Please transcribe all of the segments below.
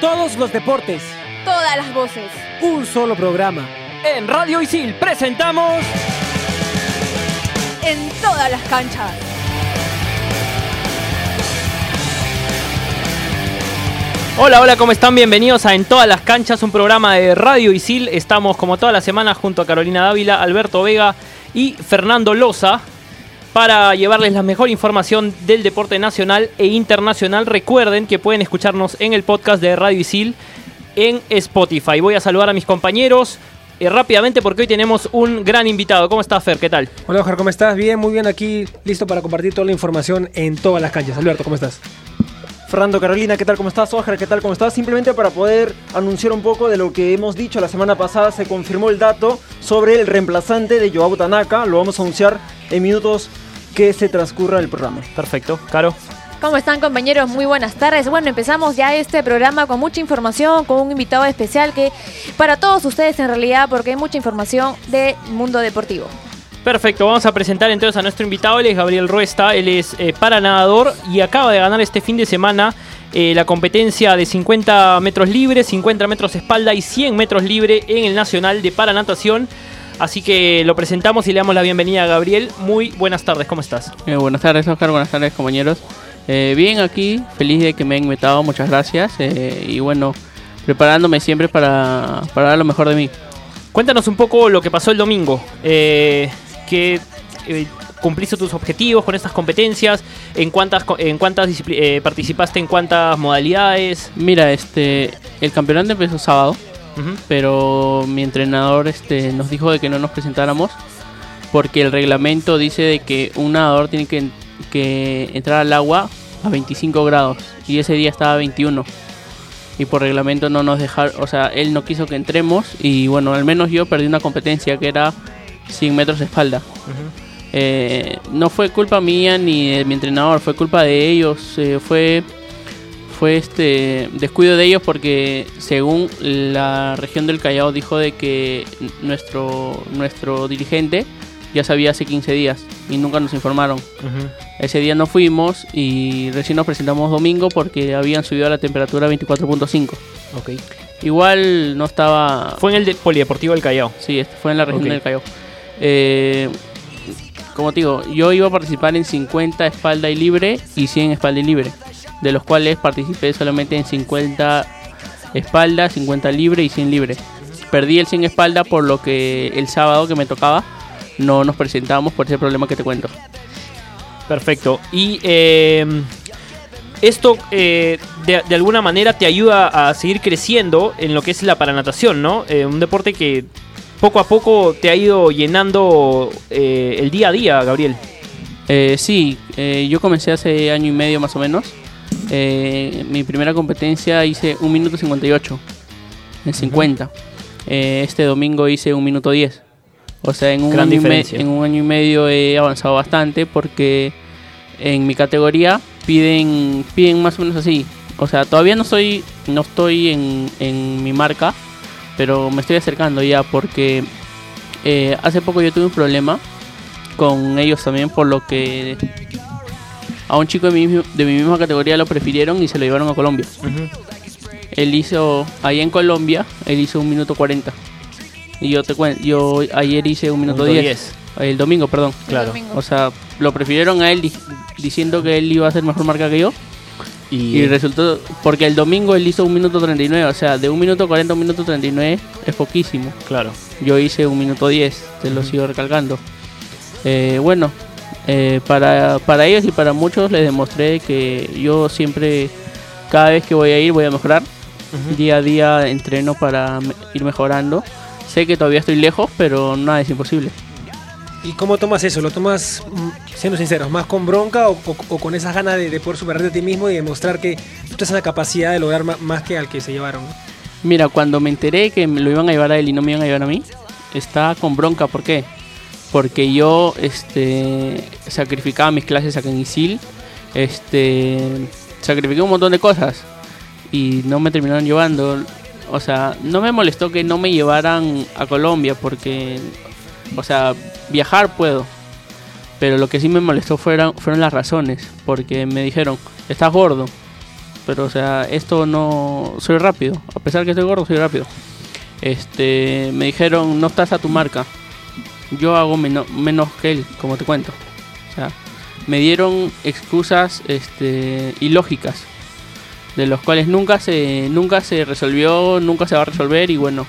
Todos los deportes. Todas las voces. Un solo programa. En Radio Isil presentamos... En todas las canchas. Hola, hola, ¿cómo están? Bienvenidos a En todas las canchas, un programa de Radio Isil. Estamos como toda la semana junto a Carolina Dávila, Alberto Vega y Fernando Loza para llevarles la mejor información del deporte nacional e internacional. Recuerden que pueden escucharnos en el podcast de Radio Isil en Spotify. Voy a saludar a mis compañeros eh, rápidamente porque hoy tenemos un gran invitado. ¿Cómo estás, Fer? ¿Qué tal? Hola, Oscar, ¿cómo estás? Bien, muy bien aquí, listo para compartir toda la información en todas las canchas. Alberto, ¿cómo estás? Fernando Carolina, ¿qué tal? ¿Cómo estás? Oscar, ¿qué tal? ¿Cómo estás? Simplemente para poder anunciar un poco de lo que hemos dicho la semana pasada, se confirmó el dato sobre el reemplazante de Joao Tanaka. Lo vamos a anunciar en minutos que se transcurra el programa. Perfecto. Caro. ¿Cómo están compañeros? Muy buenas tardes. Bueno, empezamos ya este programa con mucha información, con un invitado especial que para todos ustedes en realidad, porque hay mucha información del mundo deportivo. Perfecto, vamos a presentar entonces a nuestro invitado, él es Gabriel Ruesta, él es eh, paranadador y acaba de ganar este fin de semana eh, la competencia de 50 metros libres, 50 metros espalda y 100 metros libre en el Nacional de Paranatación. Así que lo presentamos y le damos la bienvenida a Gabriel. Muy buenas tardes, ¿cómo estás? Eh, buenas tardes, Oscar, buenas tardes, compañeros. Bien aquí, feliz de que me han invitado, muchas gracias. y bueno, preparándome siempre para, para dar lo mejor de mí. Cuéntanos un poco lo que pasó el domingo. Eh, que eh, cumpliste tus objetivos con estas competencias. ¿En cuántas, en cuántas eh, participaste? ¿En cuántas modalidades? Mira, este, el campeonato empezó sábado, pero mi entrenador este, nos dijo de que no nos presentáramos porque el reglamento dice de que un nadador tiene que, que entrar al agua a 25 grados y ese día estaba a 21 y por reglamento no nos dejaron, o sea, él no quiso que entremos y bueno, al menos yo perdí una competencia que era 100 metros de espalda. Eh, no fue culpa mía ni de mi entrenador, fue culpa de ellos, eh, fue fue este descuido de ellos porque según la región del Callao dijo de que nuestro nuestro dirigente ya sabía hace 15 días y nunca nos informaron. Ese día no fuimos y recién nos presentamos domingo porque habían subido la temperatura a 24.5. Ok. Igual no estaba Fue en el de- Polideportivo del Callao. Sí, este fue en la región del Callao. Eh, como te digo, yo iba a participar en 50 espalda y libre y 100 espalda y libre, de los cuales participé solamente en 50 espalda, 50 libre y 100 libre. Perdí el 100 espalda por lo que el sábado que me tocaba no nos presentamos por ese problema que te cuento. Perfecto. Y eh, esto eh, de, alguna manera te ayuda a seguir creciendo en lo que es la paranatación, ¿no? Eh, un deporte que poco a poco te ha ido llenando eh, el día a día, Gabriel. Eh, sí, eh, yo comencé hace año y medio más o menos. Eh, mi primera competencia hice 1 minuto 58 en 50. Eh, este domingo hice 1 minuto 10. O sea, en un, Gran año y en un año y medio he avanzado bastante porque en mi categoría piden, piden más o menos así. O sea, todavía no soy, no estoy en, en mi marca, pero me estoy acercando ya porque eh, hace poco yo tuve un problema con ellos también por lo que a un chico de mi, de mi misma categoría lo prefirieron y se lo llevaron a Colombia. Él hizo, allá en Colombia, él hizo un minuto 40. Y yo te cuento, yo ayer hice un minuto Minuto 10. El domingo, perdón. Claro. Domingo. O sea, lo prefirieron a él di- diciendo que él iba a hacer mejor marca que yo. Y, Y resultó, porque el domingo él hizo un minuto 39. O sea, de un minuto 40 a un minuto 39 es poquísimo. claro. Yo hice un minuto 10, te lo sigo recalcando. Eh, bueno, eh, para, para ellos y para muchos les demostré que yo siempre, cada vez que voy a ir, voy a mejorar. Día a día entreno para ir mejorando. Sé que todavía estoy lejos, pero nada es imposible. ¿Y cómo tomas eso? ¿Lo tomas, mm, siendo sinceros, más con bronca o, con esas ganas de, de poder superarte a ti mismo y demostrar que tú tienes la capacidad de lograr más, que al que se llevaron? Mira, cuando me enteré que me lo iban a llevar a él y no me iban a llevar a mí, estaba con bronca. ¿Por qué? Porque yo este, sacrificaba mis clases acá en Isil, este, sacrifiqué un montón de cosas y no me terminaron llevando. O sea, no me molestó que no me llevaran a Colombia porque, o sea, viajar puedo. Pero lo que sí me molestó fueron, fueron las razones, porque me dijeron, estás gordo. pero o sea, esto no soy rápido, a pesar que estoy gordo, soy rápido. Este, me dijeron, "No estás a tu marca." Yo hago meno- menos que él, como te cuento. O sea, me dieron excusas este ilógicas de los cuales nunca se nunca se resolvió, nunca se va a resolver y bueno,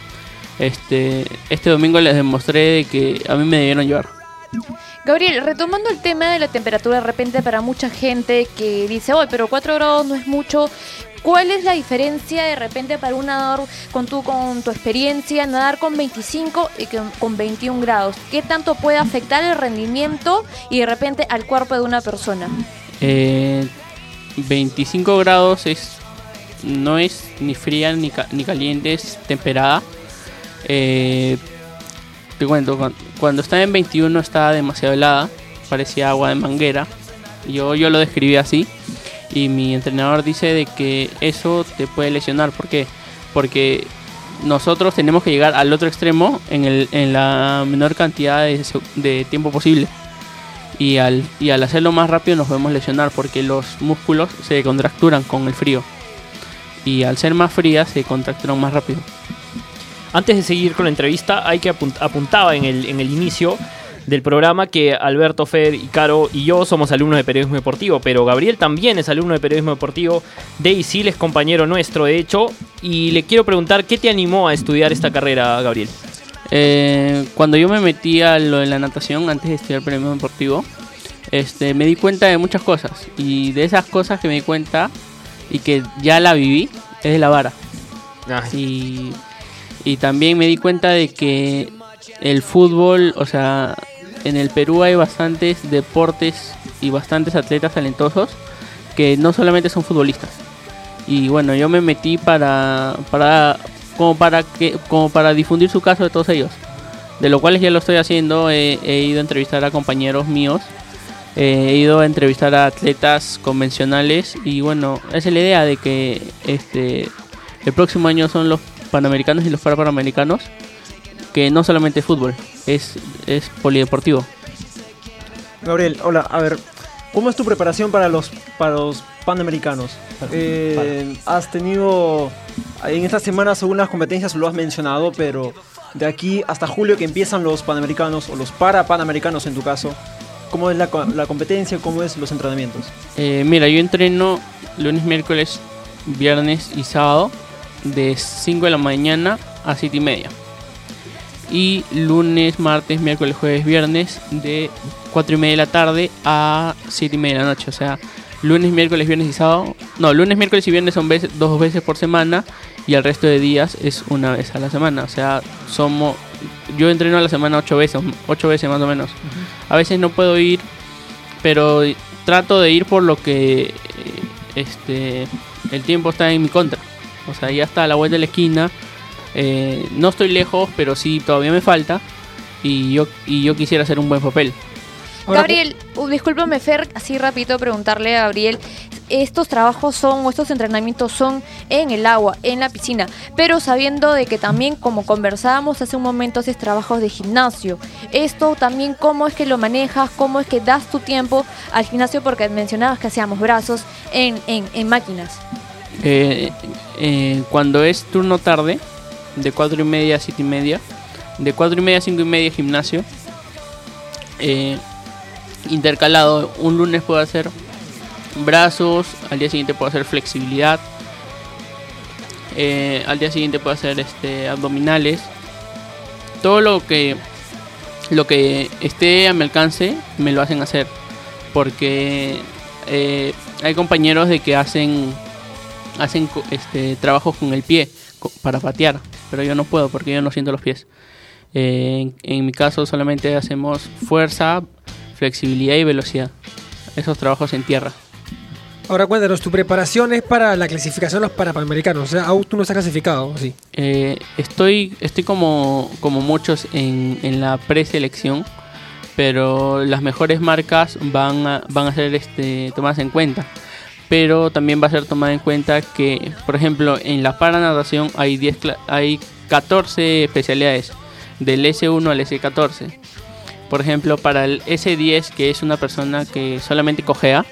este este domingo les demostré de que a mí me debieron llevar. Gabriel, retomando el tema de la temperatura, de repente para mucha gente que dice, oye, pero 4 grados no es mucho. ¿Cuál es la diferencia de repente para un nadador con tu, con tu experiencia, nadar con 25 y con, con 21 grados? ¿Qué tanto puede afectar el rendimiento y de repente al cuerpo de una persona? Eh, 25 grados es no es ni fría ni, ca- ni caliente, es temperada. Eh, te cuento, cuan- cuando estaba en 21 estaba demasiado helada, parecía agua de manguera. Yo, yo lo describí así y mi entrenador dice de que eso te puede lesionar. ¿Por qué? Porque nosotros tenemos que llegar al otro extremo en, el, en la menor cantidad de tiempo posible y al, y al hacerlo más rápido nos podemos lesionar porque los músculos se contracturan con el frío y al ser más frías se contracturan más rápido. Antes de seguir con la entrevista, hay que apunt- apuntaba en el, en el inicio del programa que Alberto, Fer, y Caro y yo somos alumnos de periodismo deportivo, pero Gabriel también es alumno de periodismo deportivo de ISIL, es compañero nuestro de hecho, y le quiero preguntar, ¿qué te animó a estudiar esta carrera, Gabriel? Eh, cuando yo me metí a lo de la natación antes de estudiar periodismo deportivo, este, me di cuenta de muchas cosas y de esas cosas que me di cuenta y que ya la viví es de la vara. Y, y también me di cuenta de que el fútbol, o sea, en el Perú hay bastantes deportes y bastantes atletas talentosos que no solamente son futbolistas. Y bueno, yo me metí para, para como para que como para difundir su caso de todos ellos. De lo cual ya lo estoy haciendo, he, he ido a entrevistar a compañeros míos, eh, he ido a entrevistar a atletas convencionales y bueno, esa es la idea de que este el próximo año son los panamericanos y los parapanamericanos, que no solamente es fútbol, es, es polideportivo. Gabriel, hola, a ver, ¿cómo es tu preparación para los, para los panamericanos? Eh, has tenido, en esta semana según las competencias lo has mencionado, pero de aquí hasta julio que empiezan los panamericanos, o los para panamericanos en tu caso, ¿cómo es la, la competencia, cómo es los entrenamientos? Eh, mira, yo entreno lunes, miércoles, viernes y sábado de 5 de la mañana a 7 y media. Y lunes, martes, miércoles, jueves, viernes de 4 y media de la tarde a 7 y media de la noche. O sea, lunes, miércoles, viernes y sábado. No, lunes, miércoles y viernes son veces, dos veces por semana y el resto de días es una vez a la semana. O sea, somos... Yo entreno a la semana 8 veces, 8 veces más o menos. A veces no puedo ir, pero trato de ir por lo que este el tiempo está en mi contra. O sea, ya está a la vuelta de la esquina. Eh, no estoy lejos, pero sí todavía me falta. Y yo, y yo quisiera hacer un buen papel. Ahora, Gabriel, uh, discúlpame Fer, así rapidito preguntarle a Gabriel, estos trabajos son o estos entrenamientos son en el agua, en la piscina, pero sabiendo de que también como conversábamos hace un momento haces trabajos de gimnasio. Esto también cómo es que lo manejas, cómo es que das tu tiempo al gimnasio porque mencionabas que hacíamos brazos en, en, en máquinas. Eh, eh, cuando es turno tarde, de 4 y media a 7 y media, de 4 y media a 5 y media gimnasio, eh, intercalado, un lunes puedo hacer brazos, al día siguiente puedo hacer flexibilidad, al día siguiente puedo hacer este, abdominales, todo lo que, lo que esté a mi alcance me lo hacen hacer, porque hay compañeros de que hacen hacen este trabajos con el pie para patear, pero yo no puedo porque yo no siento los pies. Eh, en, en mi caso solamente hacemos fuerza, flexibilidad y velocidad. Esos trabajos en tierra. ahora cuéntanos, tu preparación es para la clasificación de los Panamericanos. O sea, aún tú no estás clasificado, ¿sí? Eh, estoy estoy como, como muchos en, en la preselección, pero las mejores marcas van a, van a ser este, tomadas en cuenta. Pero también va a ser tomada en cuenta que, por ejemplo, en la paranatación hay, 10 cla- hay 14 especialidades, del S1 al S14. Por ejemplo, para el S10, que es una persona que solamente cojea,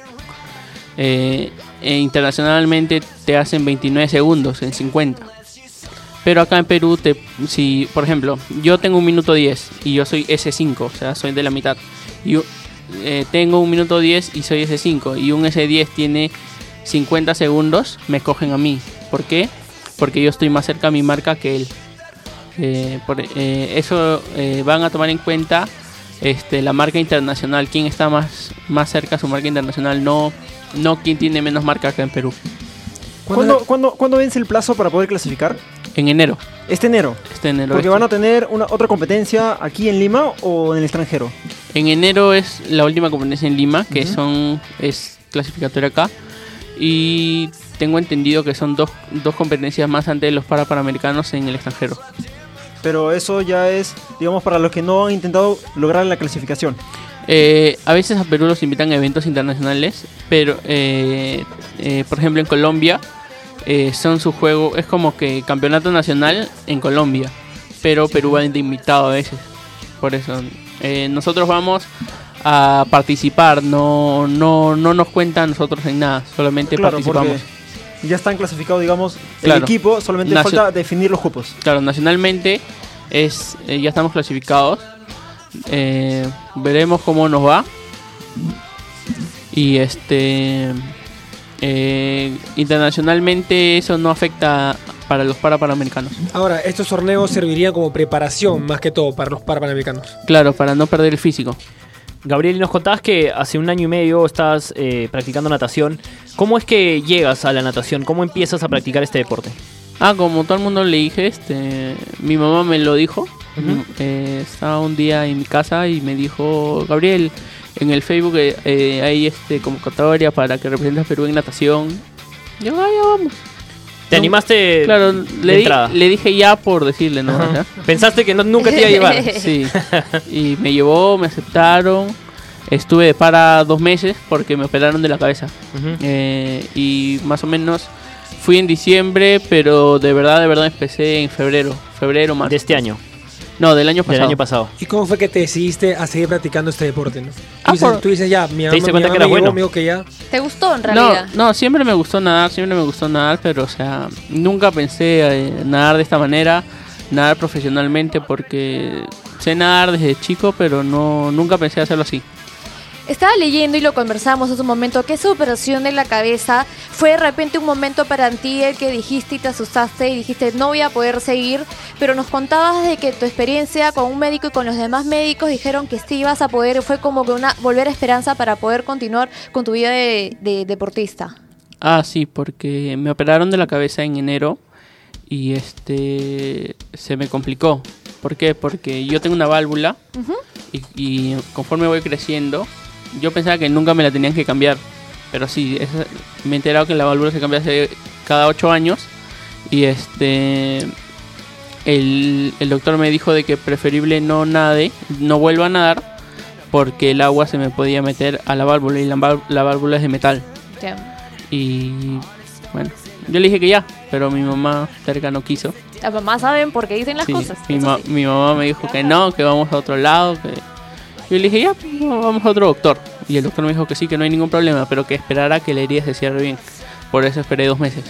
eh, eh, internacionalmente te hacen 29 segundos en 50. Pero acá en Perú, te, si por ejemplo, yo tengo un minuto 10 y yo soy S5, o sea, soy de la mitad. Yo eh, tengo un minuto 10 y soy S5 y un S10 tiene 50 segundos, me cogen a mí. ¿Por qué? Porque yo estoy más cerca a mi marca que él. Eh, por, eh, eso eh, van a tomar en cuenta este, la marca internacional, quién está más, más cerca a su marca internacional, no, no quién tiene menos marca acá en Perú. ¿Cuándo, cuándo, cuándo vence el plazo para poder clasificar? En enero, Este enero. este enero. Porque este- van a tener una, otra competencia aquí en Lima o en el extranjero. En enero es la última competencia en Lima, que son es clasificatoria acá. Y tengo entendido que son dos, dos competencias más antes de los para panamericanos en el extranjero. Pero eso ya es, digamos, para los que no han intentado lograr la clasificación. Eh, a veces a Perú los invitan a eventos internacionales, pero eh, eh, por ejemplo en Colombia son su juego, es como que campeonato nacional en Colombia, pero Perú va invitado a veces. Por eso eh, nosotros vamos a participar, no, no, no nos cuentan nosotros en nada, solamente Claro, participamos. ya están clasificados, digamos, el equipo, solamente Nacio- falta definir los cupos. Claro, nacionalmente es eh, ya estamos clasificados. Eh, veremos cómo nos va. Y este eh, internacionalmente eso no afecta para los para panamericanos. Ahora, estos torneos servirían como preparación más que todo para los parapanamericanos. Claro, para no perder el físico. Gabriel, y nos contabas que hace un año y medio estás eh, practicando natación. ¿Cómo es que llegas a la natación? ¿Cómo empiezas a practicar este deporte? Ah, como todo el mundo le dije, este, mi mamá me lo dijo. Eh, estaba un día en mi casa y me dijo, Gabriel, en el Facebook eh, eh, hay este convocatoria para que representes a Perú en natación. Yo, ah, ya vamos. ¿Te No, animaste Claro, le, di- le dije ya por decirle, ¿no? Pensaste que no- nunca te iba a llevar. Sí. Y me llevó, me aceptaron. Estuve de para dos meses porque me operaron de la cabeza. Eh, y más o menos fui en diciembre, pero de verdad, de verdad empecé en febrero. Febrero más. De este año, No, del año del pasado. año pasado. ¿Y cómo fue que te decidiste a seguir practicando este deporte? ¿no? Tú, Ah, dices, por- tú dices, ya, mi mamá, diste mi cuenta mamá que era me llevó, bueno. dijo que ya. ¿Te gustó en No, realidad? no, siempre me gustó nadar, siempre me gustó nadar, pero o sea, nunca pensé eh, nadar de esta manera, nadar profesionalmente porque sé nadar desde chico, pero no nunca pensé hacerlo así. Estaba leyendo y lo conversamos hace un momento que esa operación de la cabeza fue de repente un momento para ti el que dijiste y te asustaste y dijiste no voy a poder seguir, pero nos contabas de que tu experiencia con un médico y con los demás médicos dijeron que sí ibas a poder, fue como que una volver a esperanza para poder continuar con tu vida de, de deportista. Ah, sí, porque me operaron de la cabeza en enero y este se me complicó. ¿Por qué? Porque yo tengo una válvula y conforme voy creciendo, yo pensaba que nunca me la tenían que cambiar. Pero sí, esa- me he enterado que la válvula se cambia hace cada 8 años. Y este. El, el doctor me dijo de que preferible no nade, no vuelva a nadar, porque el agua se me podía meter a la válvula y la, la válvula es de metal. Y bueno, yo le dije que ya, pero mi mamá cerca no quiso. Las mamás saben por qué dicen las Sí, cosas. mi, eso ma- sí. mi mamá me dijo que no, que vamos a otro lado. Que... Yo le dije, ya, pues, vamos a otro doctor. Y el doctor me dijo que sí, que no hay ningún problema, pero que esperara que la herida se cierre bien. Por eso esperé dos meses.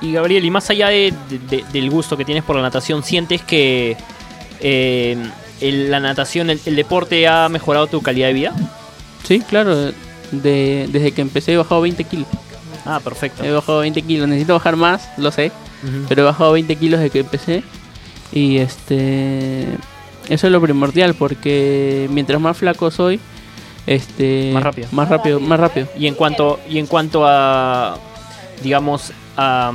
Y Gabriel, y más allá de- de- de- del gusto que tienes por la natación, ¿sientes que eh, el- la natación, el, el deporte ha mejorado tu calidad de vida? Sí, claro, de- desde que empecé he bajado 20 kilos. Ah, perfecto. He bajado 20 kilos, necesito bajar más, lo sé, pero he bajado 20 kilos desde que empecé. Y este. Eso es lo primordial, porque mientras más flaco soy, este. Más rápido. Más rápido, más rápido. Y en cuanto, y en cuanto a, digamos, a,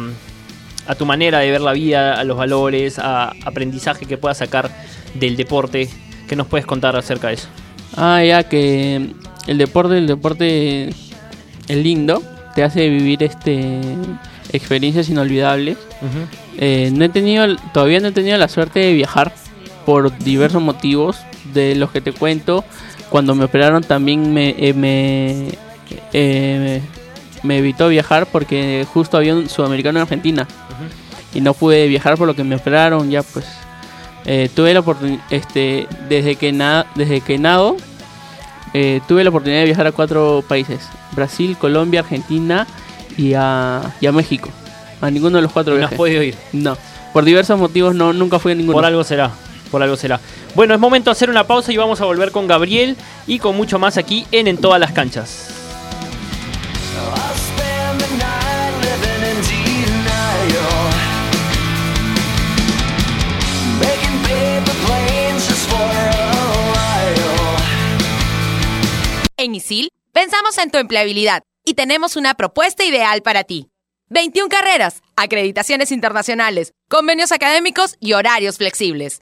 a tu manera de ver la vida, a los valores, a aprendizaje que puedas sacar del deporte, ¿qué nos puedes contar acerca de eso? Ah, ya que el deporte, el deporte es lindo, te hace vivir este experiencias inolvidables. Eh, no he tenido, todavía no he tenido la suerte de viajar por diversos motivos de los que te cuento. Cuando me operaron también me, eh, me, eh, me evitó viajar porque justo había un sudamericano en Argentina y no pude viajar por lo que me operaron. Ya pues eh, tuve la oportunidad, este, desde que na desde que nado, eh, tuve la oportunidad de viajar a cuatro países: Brasil, Colombia, Argentina y a, y a México. A ninguno de los cuatro No has podido ir. No. Por diversos motivos no, nunca fui a ninguno. Por algo será. Por algo será. Bueno, es momento de hacer una pausa y vamos a volver con Gabriel y con mucho más aquí en En Todas las Canchas. En ISIL pensamos en tu empleabilidad y tenemos una propuesta ideal para ti. 21 carreras, acreditaciones internacionales, convenios académicos y horarios flexibles.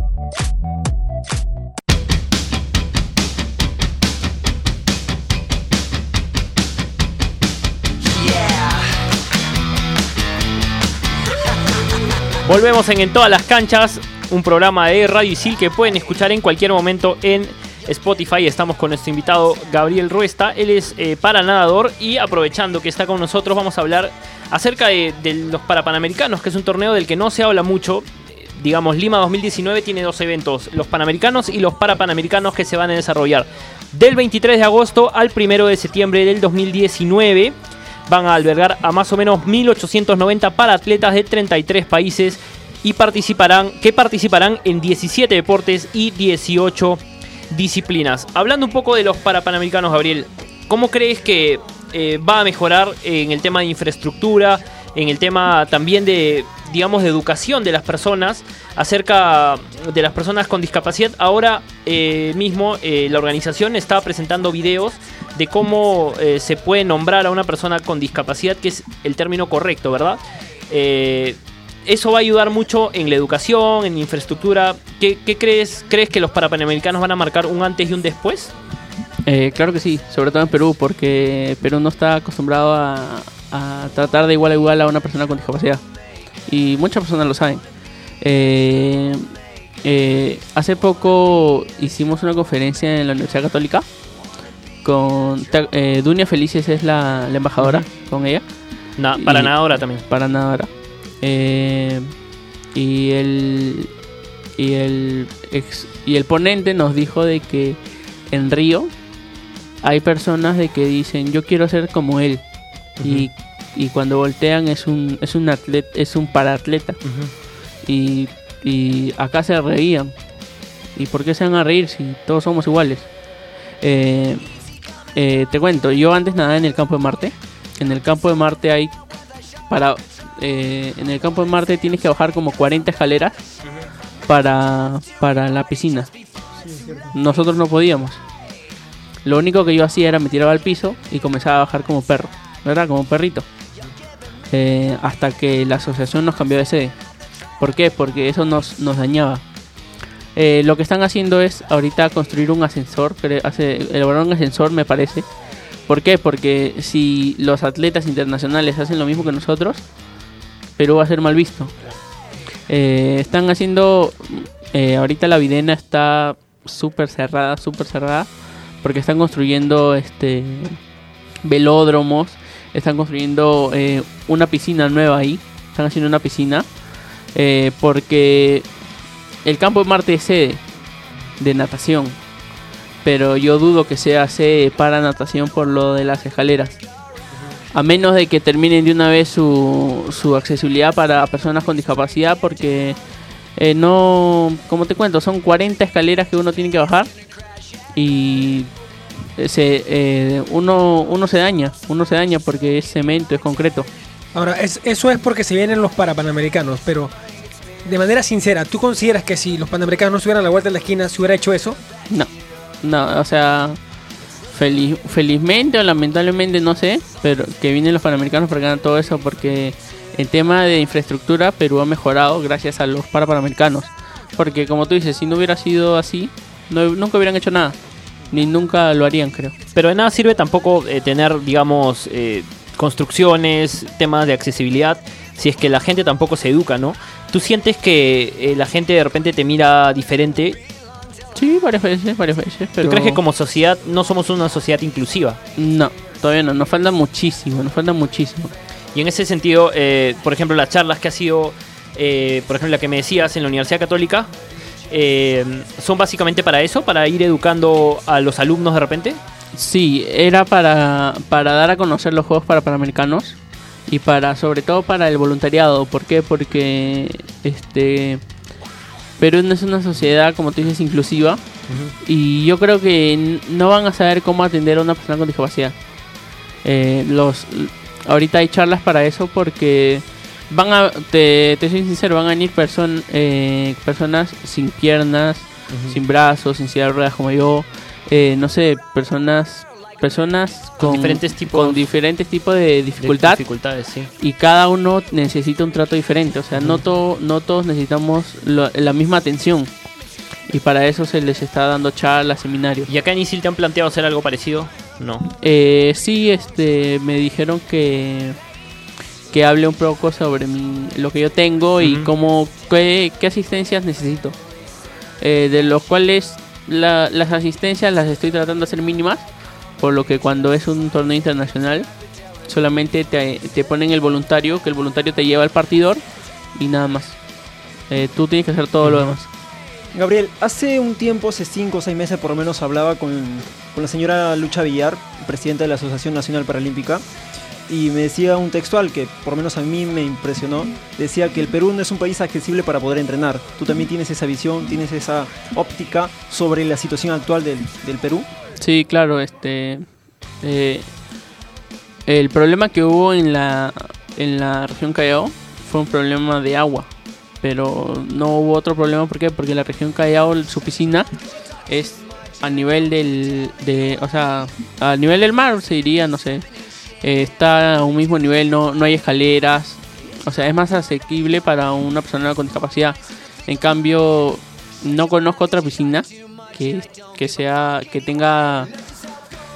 Volvemos en En Todas las Canchas, un programa de Radio Isil que pueden escuchar en cualquier momento en Spotify. Estamos con nuestro invitado Gabriel Ruesta. Él es eh, paranadador y aprovechando que está con nosotros vamos a hablar acerca de, de los Parapanamericanos, que es un torneo del que no se habla mucho. Digamos, Lima 2019 tiene dos eventos, los Panamericanos y los Parapanamericanos que se van a desarrollar del 23 de agosto al 1 de septiembre del 2019 van a albergar a más o menos 1890 para atletas de 33 países y participarán que participarán en 17 deportes y 18 disciplinas. Hablando un poco de los Parapanamericanos, Gabriel, ¿cómo crees que eh, va a mejorar en el tema de infraestructura, en el tema también de, digamos, de educación de las personas acerca de las personas con discapacidad? Ahora eh, mismo eh, la organización está presentando videos de cómo eh, se puede nombrar a una persona con discapacidad, que es el término correcto, ¿verdad? Eso va a ayudar mucho en la educación, en infraestructura. ¿Qué, qué crees? ¿Crees que los parapanamericanos van a marcar un antes y un después? Claro que sí, sobre todo en Perú, porque Perú no está acostumbrado a tratar de igual a igual a una persona con discapacidad. Y muchas personas lo saben. Eh, eh, hace poco hicimos una conferencia en la Universidad Católica con eh, Dunia Felices es la, la embajadora, con ella, Y- para nada ahora también. para nada ahora. Y el y el ex- y el ponente nos dijo de que en Río hay personas de que dicen yo quiero ser como él y, y cuando voltean es un es un atleta es un paraatleta y, y acá se reían. Y por qué se van a reír si todos somos iguales Eh, eh, te cuento yo antes nadaba en el campo de Marte. En el campo de Marte hay para eh, en el campo de Marte tienes que bajar como 40 escaleras para para la piscina. Nosotros no podíamos. Lo único que yo hacía era me tiraba al piso y comenzaba a bajar como perro. ¿verdad? como perrito Eh, hasta que la asociación nos cambió de sede ¿por qué? porque eso nos, nos dañaba Eh, lo que están haciendo es ahorita construir un ascensor hace, elaborar un ascensor me parece ¿Por qué? Porque si los atletas internacionales hacen lo mismo que nosotros, Perú va a ser mal visto. Eh, están haciendo. ahorita la videna está súper cerrada, súper cerrada. Porque están construyendo este velódromos. Están construyendo eh, una piscina nueva ahí. Están haciendo una piscina. eh, porque el campo de Marte es sede de natación pero yo dudo que sea sede para natación por lo de las escaleras. A menos de que terminen de una vez su, su accesibilidad para personas con discapacidad, porque eh, no, como te cuento, son 40 escaleras que uno tiene que bajar y se, eh, uno, uno se daña, uno se daña porque es cemento, es concreto. Ahora, es- eso es porque se vienen los parapanamericanos, pero de manera sincera, ¿tú consideras que si los panamericanos no estuvieran a la vuelta de la esquina, se hubiera hecho eso? No, no, o sea, feliz, felizmente o lamentablemente no sé, pero que vienen los panamericanos para ganar todo eso porque el tema de infraestructura Perú ha mejorado gracias a los parapanamericanos. Porque como tú dices, si no hubiera sido así, no- nunca hubieran hecho nada. Ni nunca lo harían, creo. Pero de nada sirve tampoco eh, tener, digamos, eh, construcciones, temas de accesibilidad, si es que la gente tampoco se educa, ¿no? ¿Tú sientes que eh, la gente de repente te mira diferente Sí, varias veces, varias veces. Pero... ¿Tú crees que como sociedad no somos una sociedad inclusiva? No, todavía no, nos falta muchísimo, nos falta muchísimo. Y en ese sentido, por ejemplo, las charlas que ha sido, eh, por ejemplo, la que me decías en la Universidad Católica, eh, ¿son básicamente para eso? ¿Para ir educando a los alumnos de repente? Sí, era para, para dar a conocer los juegos para panamericanos y para sobre todo para el voluntariado. ¿Por qué? Porque este Perú no es una sociedad, como tú dices, inclusiva y yo creo que no van a saber cómo atender a una persona con discapacidad. Eh, los ahorita hay charlas para eso porque van a te, te soy sincero van a venir person- eh, personas sin piernas sin brazos sin silla de ruedas como yo. Eh, no sé personas personas con, diferentes tipos- con diferentes tipos de De dificultad. Dificultades, sí. y cada uno necesita un trato diferente o sea no to- no todos necesitamos lo- la misma atención. Y para eso se les está dando charlas seminarios. ¿Y acá en ISIL te han planteado hacer algo parecido? No. eh, sí, este, me dijeron que que hable un poco sobre mi- lo que yo tengo y Ujú. cómo qué, qué asistencias necesito. Eh, de los cuales la- las asistencias las estoy tratando de hacer mínimas, por lo que cuando es un torneo internacional solamente te, te ponen el voluntario, que el voluntario te lleva al partidor y nada más. Eh, tú tienes que hacer todo lo demás. Gabriel, hace un tiempo, hace 5 o 6 meses por lo menos, hablaba con, con la señora Lucha Villar, presidenta de la Asociación Nacional Paralímpica, y me decía un textual que por lo menos a mí me impresionó. Decía que el Perú no es un país accesible para poder entrenar. Tú también tienes esa visión, tienes esa óptica sobre la situación actual del, del Perú. Sí, claro, este eh, el problema que hubo en la en la región Callao fue un problema de agua, pero no hubo otro problema ¿por qué? Porque la región Callao su piscina es a nivel del de, o sea, a nivel del mar se diría, no sé. Eh, está a un mismo nivel, no no hay escaleras, o sea, es más asequible para una persona con discapacidad. En cambio, no conozco otra piscina que, que sea que tenga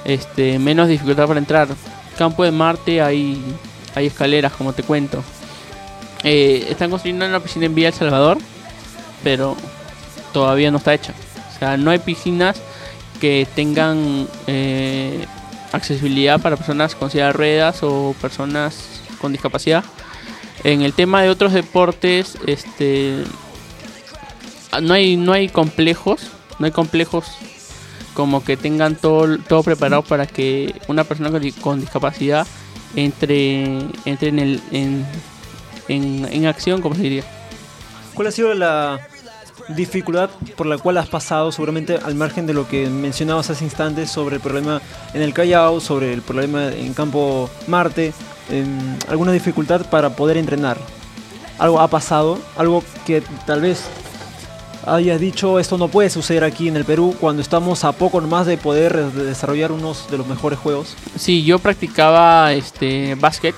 este menos dificultad para entrar. Campo de Marte hay hay escaleras como te cuento. Eh, están construyendo una piscina en Villa El Salvador, pero todavía no está hecha. O sea, no hay piscinas que tengan eh, accesibilidad para personas con silla de ruedas o personas con discapacidad. En el tema de otros deportes, este no hay no hay complejos, no hay complejos como que tengan todo todo preparado para que una persona con discapacidad entre entre en el en, en, en acción, como se diría. ¿Cuál ha sido la dificultad por la cual has pasado, seguramente al margen de lo que mencionabas hace instantes sobre el problema en el Callao, sobre el problema en Campo Marte, em, alguna dificultad para poder entrenar? ¿Algo ha pasado? ¿Algo que tal vez hayas dicho esto no puede suceder aquí en el Perú cuando estamos a poco nomás de poder de- desarrollar unos de los mejores juegos? Sí, yo practicaba este básquet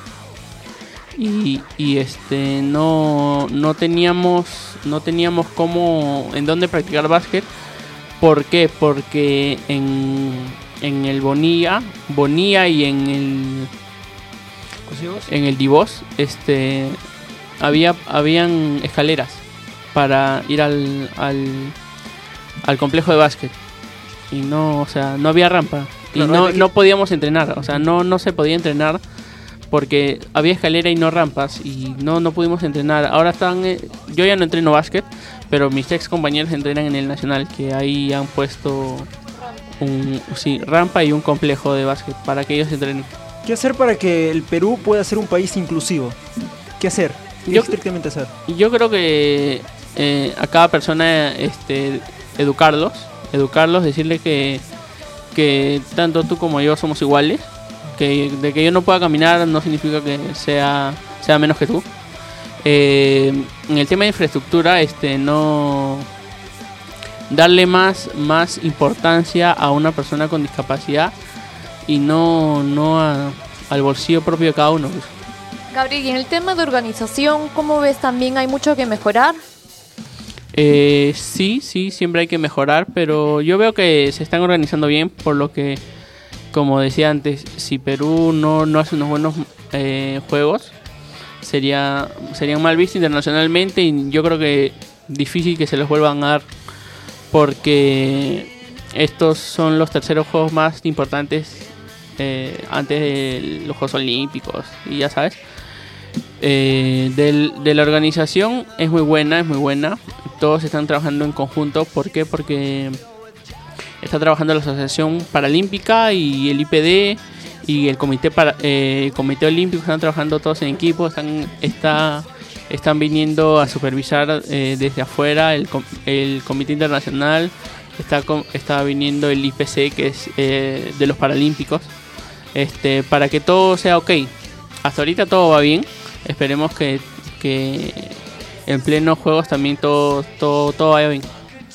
y, y, este no, no teníamos no teníamos cómo en dónde practicar básquet. ¿Por qué? Porque en, en el Bonilla, Bonilla y en el en el Divos, este había habían escaleras para ir al, al, al complejo de básquet y no, o sea, no había rampa y Claro, no, no podíamos entrenar, o sea, no no se podía entrenar porque había escalera y no rampas y no no pudimos entrenar. Ahora están eh, yo ya no entreno básquet, pero mis ex compañeros entrenan en el Nacional que ahí han puesto un sí, rampa y un complejo de básquet para que ellos entrenen. ¿Qué hacer para que el Perú pueda ser un país inclusivo? ¿Qué hacer? ¿Qué Yo- estrictamente hacer? Yo creo que eh, a cada persona este, educarlos, educarlos, decirle que, que tanto tú como yo somos iguales, que de que yo no pueda caminar no significa que sea, sea menos que tú. Eh, en el tema de infraestructura, este, no darle más, más importancia a una persona con discapacidad y no, no a- al bolsillo propio de cada uno. Gabriel, y en el tema de organización, ¿cómo ves también hay mucho que mejorar? Eh, sí, sí, siempre hay que mejorar, pero yo veo que se están organizando bien, por lo que, como decía antes, si Perú no, no hace unos buenos eh, juegos, sería serían mal vistos internacionalmente y yo creo que difícil que se les vuelvan a dar porque estos son los terceros juegos más importantes eh, antes de los Juegos Olímpicos y ya sabes. Eh, del- de la organización es muy buena, es muy buena. Todos están trabajando en conjunto. ¿Por qué? Porque está trabajando la Asociación Paralímpica y el IPD y el Comité para, eh, el Comité Olímpico están trabajando todos en equipo. Están está, están viniendo a supervisar eh, desde afuera el, el Comité Internacional. Está está viniendo el IPC que es eh, de los Paralímpicos. Este para que todo sea ok. Hasta ahorita todo va bien. Esperemos que, que en pleno juegos también todo, todo, todo vaya bien.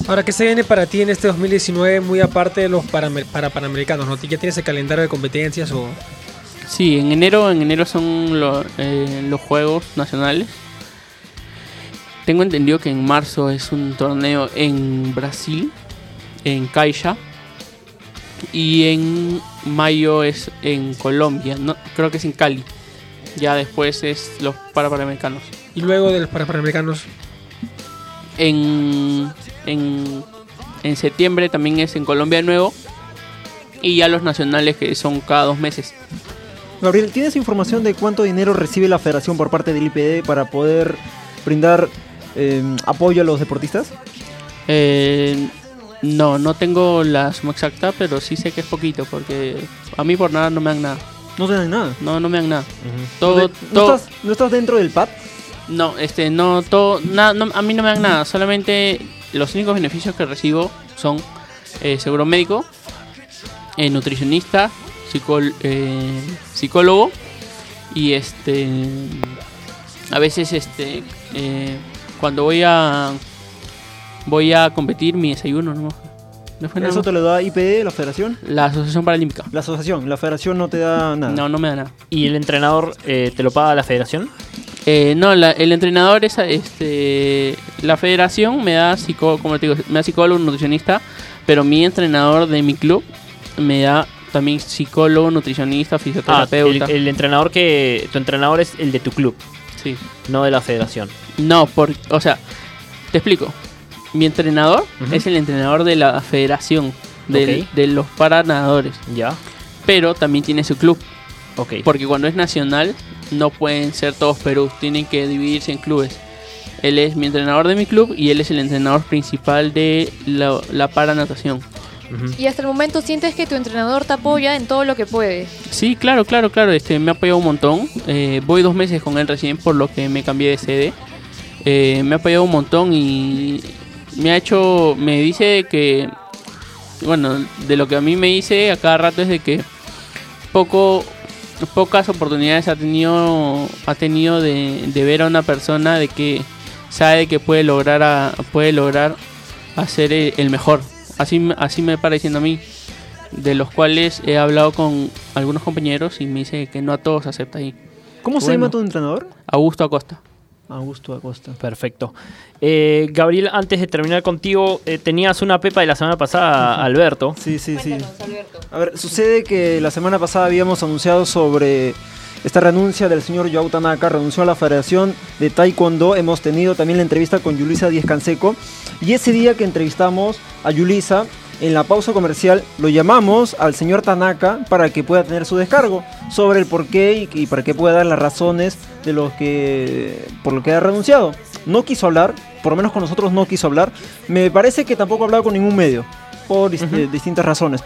Ahora, ¿qué se viene para ti en este 2019 muy aparte de los paramer- para panamericanos? ¿no? ¿Ya tienes el calendario de competencias o...? Sí, en enero, en enero son lo- eh, los Juegos Nacionales. Tengo entendido que en marzo es un torneo en Brasil, en Caixa. Y en mayo es en Colombia, no, creo que es en Cali. Ya después es los Parapanamericanos. Y luego de los para panamericanos, En, en, en septiembre también es en Colombia de nuevo. Y ya los nacionales que son cada dos meses. Gabriel, ¿tienes información de cuánto dinero recibe la federación por parte del IPD para poder brindar eh, apoyo a los deportistas? Eh, no, no tengo la suma exacta, pero sí sé que es poquito, porque a mí por nada no me dan nada. No te dan nada. No, no me dan nada. Todo, ¿No, todo, estás, ¿No estás dentro del PAD? no, este, no, todo, nada, no, a mí no me dan nada. Solamente los únicos beneficios que recibo son eh, seguro médico, eh, nutricionista, psicol- eh, psicólogo y este, a veces este, eh, cuando voy a, voy a competir mi desayuno, no, no fue nada ¿Eso te lo da IPD, la federación? La Asociación Paralímpica. La asociación, la federación no te da nada. No, no me da nada. ¿Y el entrenador eh, te lo paga la federación? Eh, no, la- el entrenador es este la federación me da psicó, como te digo, me da psicólogo, nutricionista, pero mi entrenador de mi club me da también psicólogo, nutricionista, Ah, fisioterapeuta. el, el entrenador que... Tu entrenador es el de tu club, Sí. no de la federación. No, por, o sea, te explico. Mi entrenador es el entrenador de la federación del- de los paranadadores, Ya, pero también tiene su club, ok. porque cuando es nacional no pueden ser todos Perú, tienen que dividirse en clubes. Él es mi entrenador de mi club y él es el entrenador principal de la, la paranatación. Y hasta el momento sientes que tu entrenador te apoya en todo lo que puede. Sí, claro, claro, claro. Este, me ha apoyado un montón. Eh, voy dos meses con él recién por lo que me cambié de sede. Eh, me ha apoyado un montón y me ha hecho, me dice que, bueno, de lo que a mí me dice a cada rato es de que poco, pocas oportunidades ha tenido, ha tenido de, de ver a una persona de que sabe que puede lograr, a- puede lograr hacer el, el mejor. Así, me- así me pareciendo a mí de los cuales he hablado con algunos compañeros y me dice que no a todos acepta ahí. ¿Cómo se llama tu entrenador? Augusto Acosta. Augusto Acosta. Perfecto. Eh, Gabriel, antes de terminar contigo, eh, tenías una pepa de la semana pasada, Alberto. Sí, sí, sí. A ver, sucede que la semana pasada habíamos anunciado sobre esta renuncia del señor Joao Tanaka, renunció a la Federación de Taekwondo. Hemos tenido también la entrevista con Yulisa Díez Canseco. Y ese día que entrevistamos a Yulisa, en la pausa comercial, lo llamamos al señor Tanaka para que pueda tener su descargo sobre el porqué y, y para que pueda dar las razones de lo que por lo que ha renunciado. No quiso hablar, por lo menos con nosotros no quiso hablar. Me parece que tampoco ha hablado con ningún medio por eh, distintas razones.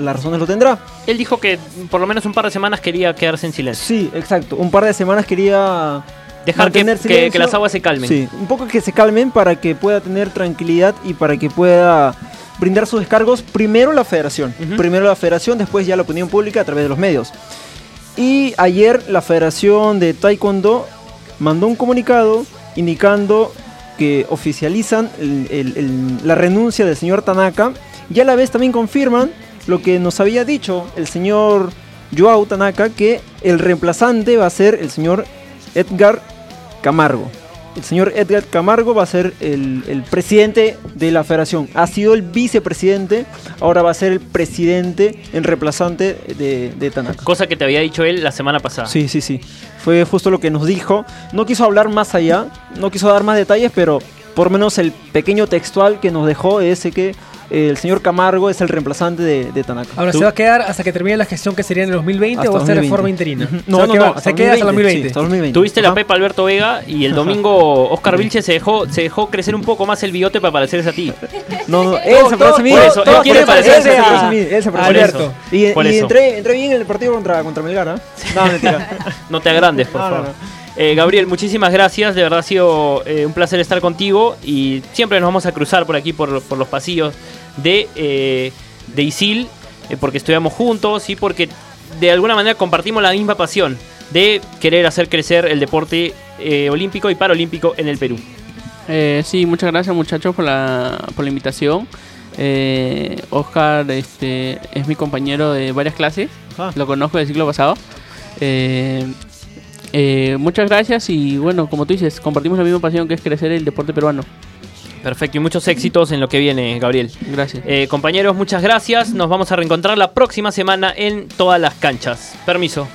Las razones lo tendrá. Él dijo que por lo menos un par de semanas quería quedarse en silencio. Sí, exacto. Un par de semanas quería Dejar que, las aguas se calmen. Sí, un poco que se calmen para que pueda tener tranquilidad y para que pueda brindar sus descargos primero la federación. Primero la federación, después ya la opinión pública a través de los medios. Y ayer la Federación de Taekwondo mandó un comunicado indicando que oficializan el- el- el- la renuncia del señor Tanaka y a la vez también confirman lo que nos había dicho el señor Joao Tanaka, que el reemplazante va a ser el señor Edgar Camargo. El señor Edgar Camargo va a ser el, el presidente de la federación. Ha sido el vicepresidente, ahora va a ser el presidente en reemplazante de, de Tanaka. Cosa que te había dicho él la semana pasada. Sí, sí, sí. Fue justo lo que nos dijo. No quiso hablar más allá, no quiso dar más detalles, pero por menos el pequeño textual que nos dejó es ese que el señor Camargo es el reemplazante de, de Tanaka. Ahora, ¿Tú? ¿se va a quedar hasta que termine la gestión que sería en el 2020 Hasta o va a ser de 2020. forma interina? Ujú. ¿Se va a quedar- se queda hasta el 2020. sí, hasta 2020. Tuviste la. Pepa Alberto Vega y el domingo Oscar Vilche se dejó, se dejó crecer un poco más el bigote para parecerse a ti. No, no, él se parece a mí. por eso, él quiere parecerse a- mí, él se parece a mí. Alberto. Y, entré, entré bien en el partido contra, contra Melgar, ¿ah? No, mentira. No te agrandes, por No, no, favor. Eh, Gabriel, muchísimas gracias. De verdad ha sido eh, un placer estar contigo y siempre nos vamos a cruzar por aquí, por, por los pasillos de, eh, de ISIL, eh, porque estudiamos juntos y porque de alguna manera compartimos la misma pasión de querer hacer crecer el deporte eh, olímpico y paralímpico en el Perú. Eh, sí, muchas gracias muchachos por la, por la invitación. Eh, Oscar este, es mi compañero de varias clases, Ah. lo conozco del ciclo pasado. Eh, eh, muchas gracias y bueno, como tú dices, compartimos la misma pasión que es crecer el deporte peruano. Perfecto y muchos éxitos en lo que viene, Gabriel. Gracias. Eh, compañeros, muchas gracias. Nos vamos a reencontrar la próxima semana en todas las canchas. Permiso.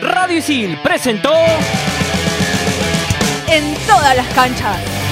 Radio Isil presentó En todas las canchas.